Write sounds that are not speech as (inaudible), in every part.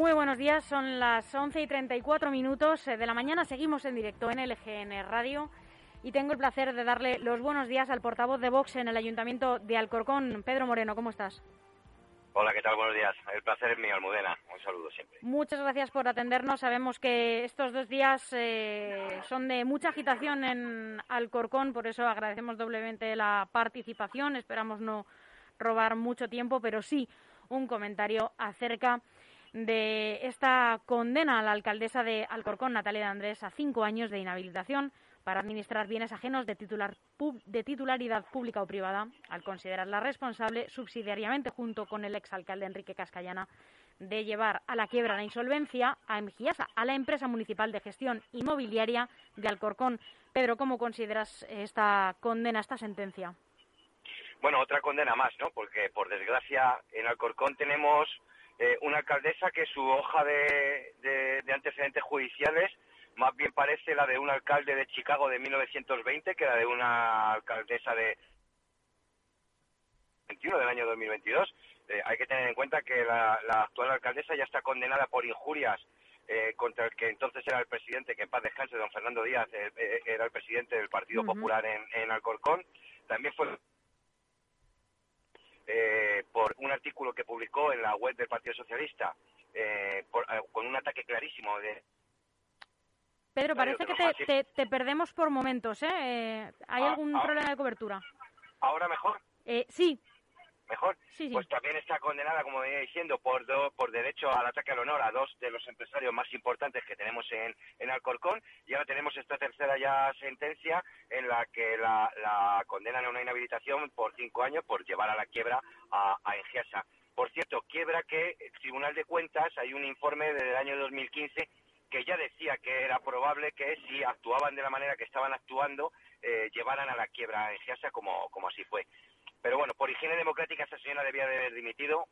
Muy buenos días, son las 11 y 34 minutos de la mañana. Seguimos en directo en LGN Radio y tengo el placer de darle los buenos días al portavoz de Vox en el Ayuntamiento de Alcorcón, Pedro Moreno. ¿Cómo estás? Hola, ¿qué tal? Buenos días. El placer es mío, Almudena. Un saludo siempre. Muchas gracias por atendernos. Sabemos que estos dos días eh, son de mucha agitación en Alcorcón, por eso agradecemos doblemente la participación. Esperamos no robar mucho tiempo, pero sí un comentario acerca de esta condena a la alcaldesa de Alcorcón, Natalia de Andrés, a cinco años de inhabilitación para administrar bienes ajenos de, titular, de titularidad pública o privada, al considerarla responsable subsidiariamente junto con el exalcalde Enrique Cascallana de llevar a la quiebra la insolvencia a Emgiasa, a la empresa municipal de gestión inmobiliaria de Alcorcón. Pedro, ¿cómo consideras esta condena, esta sentencia? Bueno, otra condena más, ¿no? Porque, por desgracia, en Alcorcón tenemos eh, una alcaldesa que su hoja de, antecedentes judiciales más bien parece la de un alcalde de Chicago de 1920 que la de una alcaldesa de 21 del año 2022. Eh, hay que tener en cuenta que la, actual alcaldesa ya está condenada por injurias eh, contra el que entonces era el presidente, que en paz descanse, don Fernando Díaz, era el presidente del Partido Popular en, en Alcorcón. También fue un artículo que publicó en la web del Partido Socialista eh, eh, con un ataque clarísimo de... Pedro, parece que te, perdemos por momentos, ¿eh? ¿Hay ah, algún ah. problema de cobertura? ¿Ahora mejor? sí, mejor, pues también está condenada, como venía diciendo, por, por derecho al ataque al honor a dos de los empresarios más importantes que tenemos en, en Alcorcón. Y ahora tenemos esta tercera ya sentencia en la que la, condenan a una inhabilitación por cinco años por llevar a la quiebra a, a Engiasa. Por cierto, quiebra que el Tribunal de Cuentas, hay un informe del año 2015 que ya decía que era probable que si actuaban de la manera que estaban actuando, eh, llevaran a la quiebra a Engiasa como, como así fue. Pero bueno, por higiene democrática esa señora debía de haber dimitido.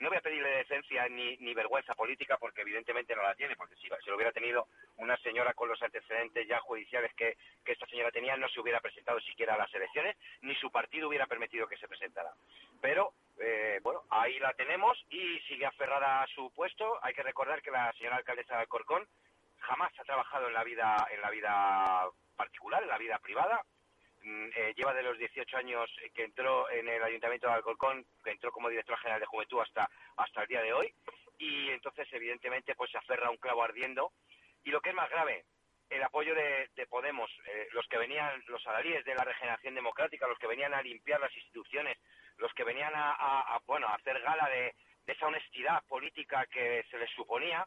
No voy a pedirle decencia ni, ni vergüenza política porque evidentemente no la tiene, porque si, si lo hubiera tenido una señora con los antecedentes ya judiciales que, que esta señora tenía, no se hubiera presentado siquiera a las elecciones, ni su partido hubiera permitido que se presentara. Pero, eh, bueno, ahí la tenemos y sigue aferrada a su puesto. Hay que recordar que la señora alcaldesa de Alcorcón jamás ha trabajado en la vida, en la vida particular, en la vida privada, eh, lleva de los 18 años que entró en el Ayuntamiento de Alcorcón, que entró como director general de Juventud hasta, hasta el día de hoy, y entonces evidentemente pues se aferra a un clavo ardiendo. Y lo que es más grave, el apoyo de, Podemos, eh, los que venían, los salarios de la regeneración democrática, los que venían a limpiar las instituciones, los que venían a, bueno, a hacer gala de, esa honestidad política que se les suponía,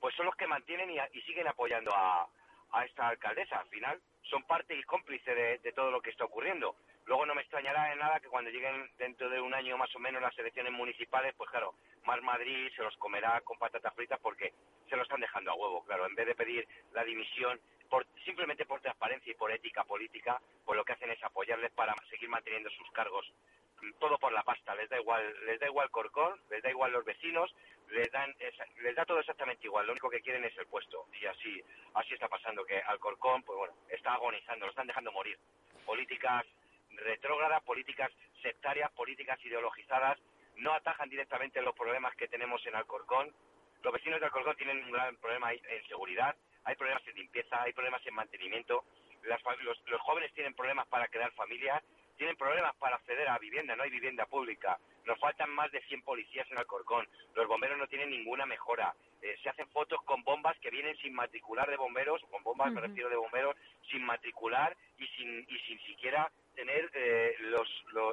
pues son los que mantienen y, siguen apoyando a, a esta alcaldesa. Al final, son parte y cómplice de, todo lo que está ocurriendo. Luego no me extrañará de nada que cuando lleguen dentro de un año más o menos las elecciones municipales, pues claro, Mar Madrid se los comerá con patatas fritas porque se lo están dejando a huevo, claro. En vez de pedir la dimisión por, simplemente por transparencia y por ética política, pues lo que hacen es apoyarles para seguir manteniendo sus cargos todo por la pasta, les da igual, les da igual Corcón, les da igual los vecinos, les dan les da todo exactamente igual, lo único que quieren es el puesto y así así está pasando que Alcorcón pues bueno, está agonizando, lo están dejando morir. Políticas retrógradas, políticas sectarias, políticas ideologizadas no atajan directamente los problemas que tenemos en Alcorcón. Los vecinos de Alcorcón tienen un gran problema en seguridad, hay problemas en limpieza, hay problemas en mantenimiento, los, los jóvenes tienen problemas para crear familias tienen problemas para acceder a vivienda, no hay vivienda pública, nos faltan más de 100 policías en Alcorcón, los bomberos no tienen ninguna mejora, eh, se hacen fotos con bombas que vienen sin matricular de bomberos, con bombas me refiero de bomberos, sin matricular y sin, y sin siquiera tener eh, los,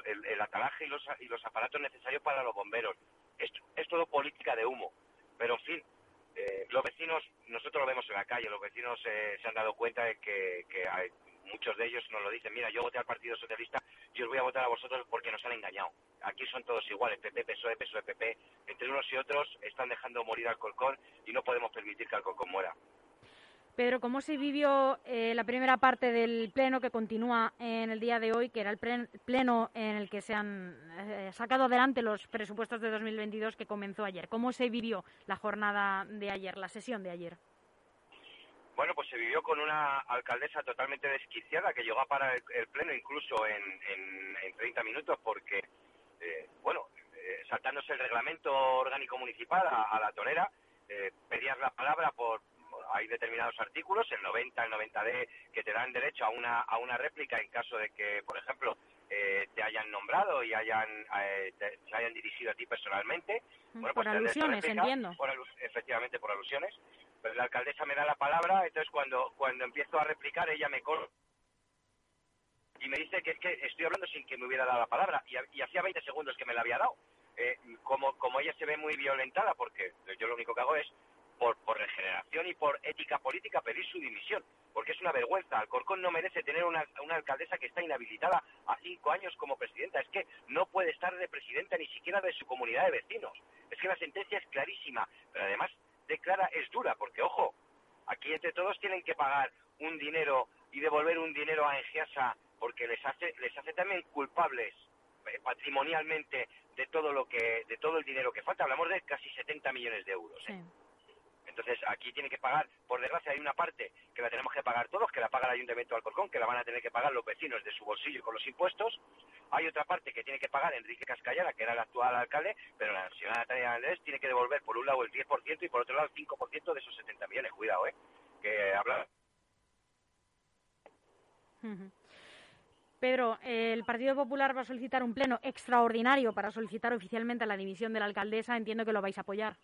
el, atalaje y los, y los aparatos necesarios para los bomberos. Es, es todo política de humo, pero en fin, eh, los vecinos, nosotros lo vemos en la calle, los vecinos se han dado cuenta de que, que hay, muchos de ellos nos lo dicen, mira, yo voté al Partido Socialista y os voy a votar a vosotros porque nos han engañado. Aquí son todos iguales, PP, PSOE, PSOE, PP. Entre unos y otros están dejando morir al Alcorcón y no podemos permitir que Alcorcón muera. Pedro, ¿cómo se vivió eh, la primera parte del pleno que continúa en el día de hoy, que era el pleno en el que se han eh, sacado adelante los presupuestos de 2022 que comenzó ayer? ¿Cómo se vivió la jornada de ayer, la sesión de ayer? Bueno, pues se vivió con una alcaldesa totalmente desquiciada que llegó a parar el, pleno incluso en, en, 30 minutos porque, eh, bueno, eh, saltándose el reglamento orgánico municipal a, la torera, eh, pedías la palabra por, hay determinados artículos, el 90, el 90D, que te dan derecho a una, a una réplica en caso de que, por ejemplo, eh, te hayan nombrado y hayan eh, se hayan dirigido a ti personalmente. Bueno, por pues alusiones, entiendo. efectivamente, por alusiones. Pero la alcaldesa me da la palabra, entonces cuando, cuando empiezo a replicar, ella me corta y me dice que es que estoy hablando sin que me hubiera dado la palabra y, hacía 20 segundos que me la había dado. Eh, como, como ella se ve muy violentada, porque yo lo único que hago es por, por regeneración y por ética política pedir su dimisión, porque es una vergüenza. Alcorcón no merece tener una, una alcaldesa que está inhabilitada a cinco años como presidenta. Es que no puede estar de presidenta ni siquiera de su comunidad de vecinos. Es que la sentencia es clarísima, pero además declara es dura, porque ojo, aquí entre todos tienen que pagar un dinero y devolver un dinero a Engiasa porque les hace les hace también culpables eh, patrimonialmente de todo lo que de todo el dinero que falta hablamos de casi 70 millones de euros ¿eh? Entonces aquí tiene que pagar, por desgracia hay una parte que la tenemos que pagar todos, que la paga el Ayuntamiento de Alcorcón, que la van a tener que pagar los vecinos de su bolsillo con los impuestos. Hay otra parte que tiene que pagar Enrique Cascallara, que era el actual alcalde, pero la señora Natalia Andrés tiene que devolver por un lado el 10% y por otro lado el 5% de esos 70 millones. Cuidado, ¿eh? Que habla... Pedro, el Partido Popular va a solicitar un pleno extraordinario para solicitar oficialmente la dimisión de la alcaldesa. Entiendo que lo vais a apoyar.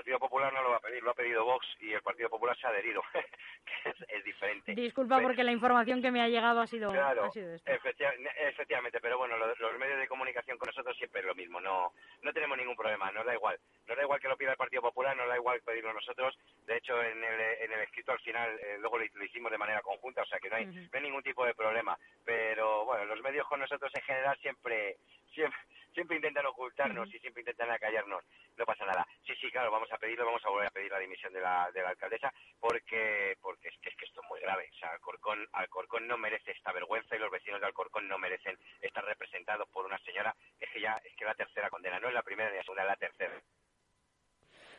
Partido Popular no lo va a pedir, lo ha pedido Vox y el Partido Popular se ha adherido, (laughs) es, diferente. Disculpa porque la información que me ha llegado ha sido, ha sido esto. efectivamente, pero bueno, los, medios de comunicación con nosotros siempre es lo mismo, no no tenemos ningún problema, nos da igual. Nos da igual que lo pida el Partido Popular, nos da igual pedirlo nosotros. De hecho, en el, en el escrito al final eh, luego lo, hicimos de manera conjunta, o sea que no hay, no hay ningún tipo de problema. Pero bueno, los medios con nosotros en general siempre siempre siempre intentan ocultarnos y siempre intentan acallarnos. No pasa nada. Sí, sí, claro, vamos a pedirlo, vamos a volver a pedir la dimisión de la, de la alcaldesa porque porque es que, es que esto es muy grave. O sea, Alcorcón, Alcorcón no merece esta vergüenza y los vecinos de Alcorcón no merecen estar representados por una señora es que ya es que la tercera condena, no es la primera ni la segunda, es la tercera.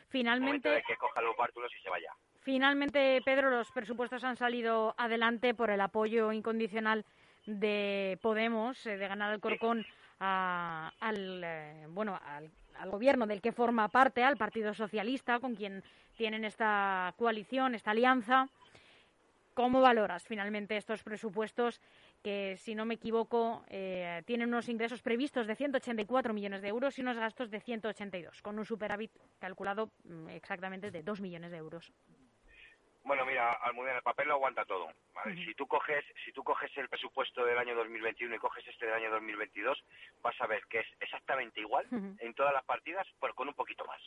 Finalmente. que coja los bártulos y se vaya. Finalmente, Pedro, los presupuestos han salido adelante por el apoyo incondicional de Podemos, eh, de ganar Alcorcón al, eh, bueno, al, gobierno del que forma parte, al Partido Socialista, con quien tienen esta coalición, esta alianza. ¿Cómo valoras finalmente estos presupuestos que, si no me equivoco, eh, tienen unos ingresos previstos de 184 millones de euros y unos gastos de 182, con un superávit calculado mm, exactamente de 2 millones de euros? Bueno, mira, Almudena, el papel lo aguanta todo. Si tú coges, si tú coges el presupuesto del año 2021 y coges este del año 2022, vas a ver que es exactamente igual en todas las partidas, pero con un poquito más.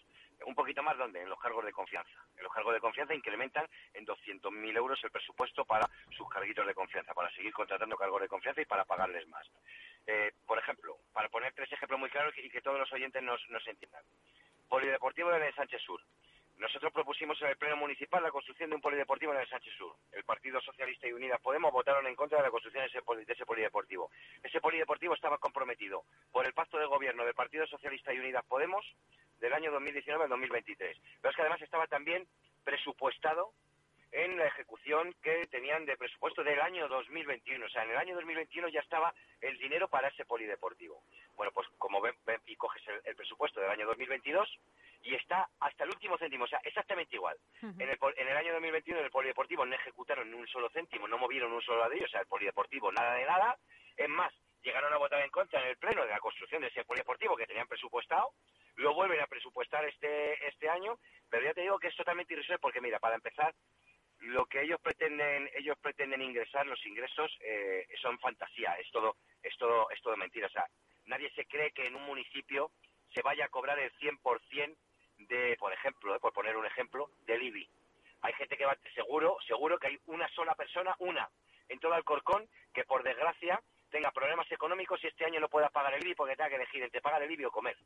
Un poquito más, ¿dónde? En los cargos de confianza. En los cargos de confianza incrementan en 200.000 euros el presupuesto para sus carguitos de confianza, para seguir contratando cargos de confianza y para pagarles más. Eh, por ejemplo, para poner tres ejemplos muy claros y que todos los oyentes nos, nos entiendan. Polideportivo de Sánchez Sur nosotros propusimos en el Pleno Municipal la construcción de un polideportivo en el Sánchez Sur. El Partido Socialista y Unidas Podemos votaron en contra de la construcción de ese, polideportivo. Ese polideportivo estaba comprometido por el pacto de gobierno del Partido Socialista y Unidas Podemos del año 2019 al 2023. Pero es que además estaba también presupuestado en la ejecución que tenían de presupuesto del año 2021. O sea, en el año 2021 ya estaba el dinero para ese polideportivo. Bueno, pues como ven, y coges el, presupuesto del año 2022 y está hasta el último céntimo, o sea, exactamente igual. en, el, en el año 2021 en el polideportivo no ejecutaron ni un solo céntimo, no movieron un solo ladrillo, o sea, el polideportivo nada de nada. Es más, llegaron a votar en contra en el pleno de la construcción de ese polideportivo que tenían presupuestado, lo vuelven a presupuestar este este año, pero ya te digo que es totalmente irrisorio porque mira, para empezar, lo que ellos pretenden ellos pretenden ingresar los ingresos eh, son fantasía es todo es todo es todo mentira o sea nadie se cree que en un municipio se vaya a cobrar el 100% de por ejemplo eh, por poner un ejemplo del IBI hay gente que va seguro seguro que hay una sola persona una en todo Alcorcón que por desgracia tenga problemas económicos y este año no pueda pagar el IBI porque tenga que elegir entre pagar el IBI o comer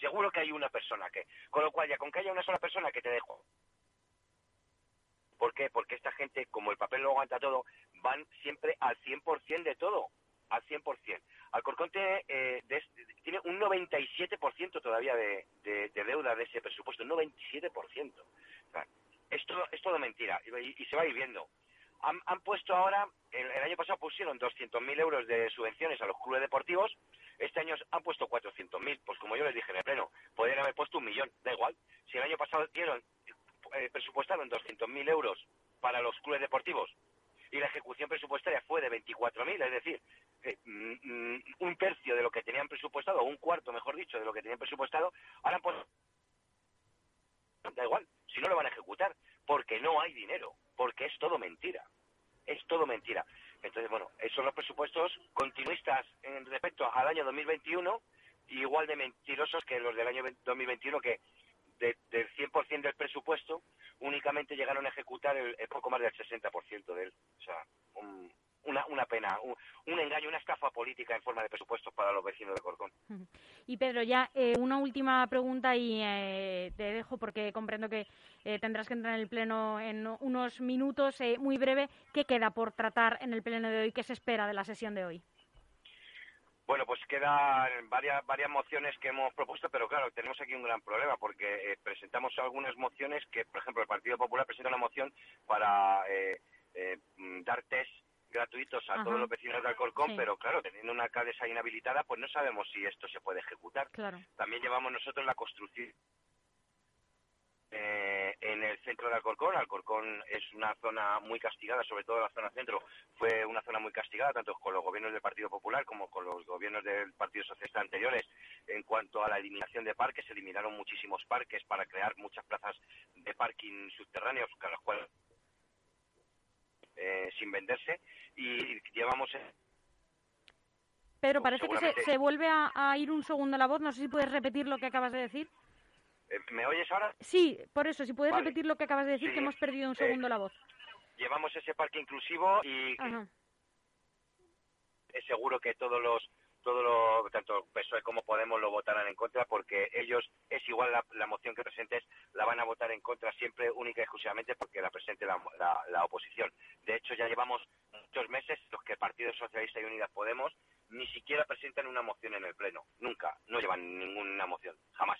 seguro que hay una persona que con lo cual ya con que haya una sola persona que te dejo ¿Por qué? Porque esta gente, como el papel lo aguanta todo, van siempre al 100% de todo, al 100%. Alcorcón tiene, eh, tiene un 97% todavía de, deuda de ese presupuesto, un 97%. esto es todo mentira y, se va a viendo. Han, puesto ahora, el, año pasado pusieron 200.000 euros de subvenciones a los clubes deportivos, este año han puesto 400.000, pues como yo les dije en el pleno, podrían haber puesto un millón, da igual. Si el año pasado dieron, eh, presupuestaron 200.000 euros para los clubes deportivos y la ejecución presupuestaria fue de 24.000, es decir, un tercio de lo que tenían presupuestado, un cuarto, mejor dicho, de lo que tenían presupuestado, ahora pues da igual, si no lo van a ejecutar, porque no hay dinero, porque es todo mentira, es todo mentira. Entonces, bueno, esos son los presupuestos continuistas en respecto al año 2021, igual de mentirosos que los del año 2021, que del 100% del presupuesto únicamente llegaron a ejecutar el, poco más del 60% de él. O sea, una, una pena, un, engaño, una estafa política en forma de presupuestos para los vecinos de Corcón. Y Pedro, ya eh, una última pregunta y eh, te dejo porque comprendo que eh, tendrás que entrar en el Pleno en unos minutos. muy breve, ¿qué queda por tratar en el Pleno de hoy? ¿Qué se espera de la sesión de hoy? Bueno, pues quedan varias, varias mociones que hemos propuesto, pero claro, tenemos aquí un gran problema porque eh, presentamos algunas mociones que, por ejemplo, el Partido Popular presenta una moción para eh, eh, dar test gratuitos a todos los vecinos de Alcorcón, pero claro, teniendo una alcaldesa inhabilitada, pues no sabemos si esto se puede ejecutar. También llevamos nosotros la construcción eh, en el centro de Alcorcón. Alcorcón es una zona muy castigada, sobre todo la zona centro. Fue una zona muy castigada, tanto con los gobiernos del Partido Popular como con los gobiernos del Partido Socialista anteriores. En cuanto a la eliminación de parques, se eliminaron muchísimos parques para crear muchas plazas de parking subterráneos, con los cuales eh, sin venderse. Y llevamos. Pero parece que se, vuelve a, a ir un segundo la voz. No sé si puedes repetir lo que acabas de decir. Eh, ¿Me oyes ahora? Sí, por eso, si puedes repetir lo que acabas de decir, que hemos perdido un eh, segundo la voz. Llevamos ese parque inclusivo y es seguro que todos los todos los, tanto PSOE como Podemos lo votarán en contra porque ellos es igual la, moción que presentes la van a votar en contra siempre única y exclusivamente porque la presente la, la, oposición. De hecho ya llevamos muchos meses los que el Partido Socialista y Unidas Podemos ni siquiera presentan una moción en el pleno, nunca, no llevan ninguna moción, jamás.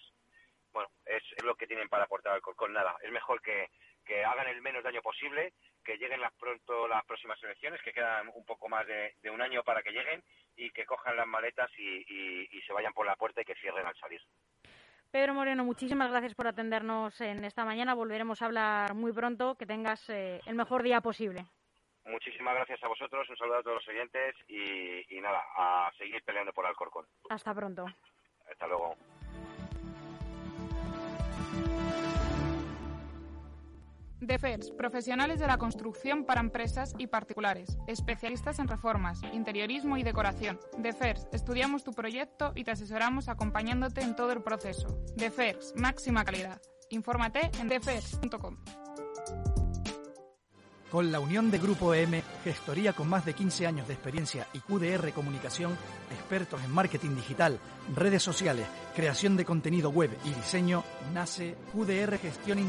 Bueno, es, lo que tienen para aportar al Corcón. Nada, es mejor que, hagan el menos daño posible, que lleguen las pronto las próximas elecciones, que quedan un poco más de, un año para que lleguen y que cojan las maletas y, se vayan por la puerta y que cierren al salir. Pedro Moreno, muchísimas gracias por atendernos en esta mañana. Volveremos a hablar muy pronto. Que tengas eh, el mejor día posible. Muchísimas gracias a vosotros, un saludo a todos los oyentes y, y nada, a seguir peleando por Alcorcón. Hasta pronto. Hasta luego. DEFERS, profesionales de la construcción para empresas y particulares, especialistas en reformas, interiorismo y decoración. DEFERS, estudiamos tu proyecto y te asesoramos acompañándote en todo el proceso. DEFERS, máxima calidad. Infórmate en defers.com. Con la unión de Grupo M, gestoría con más de 15 años de experiencia y QDR Comunicación, expertos en marketing digital, redes sociales, creación de contenido web y diseño, nace QDR Gestión Integral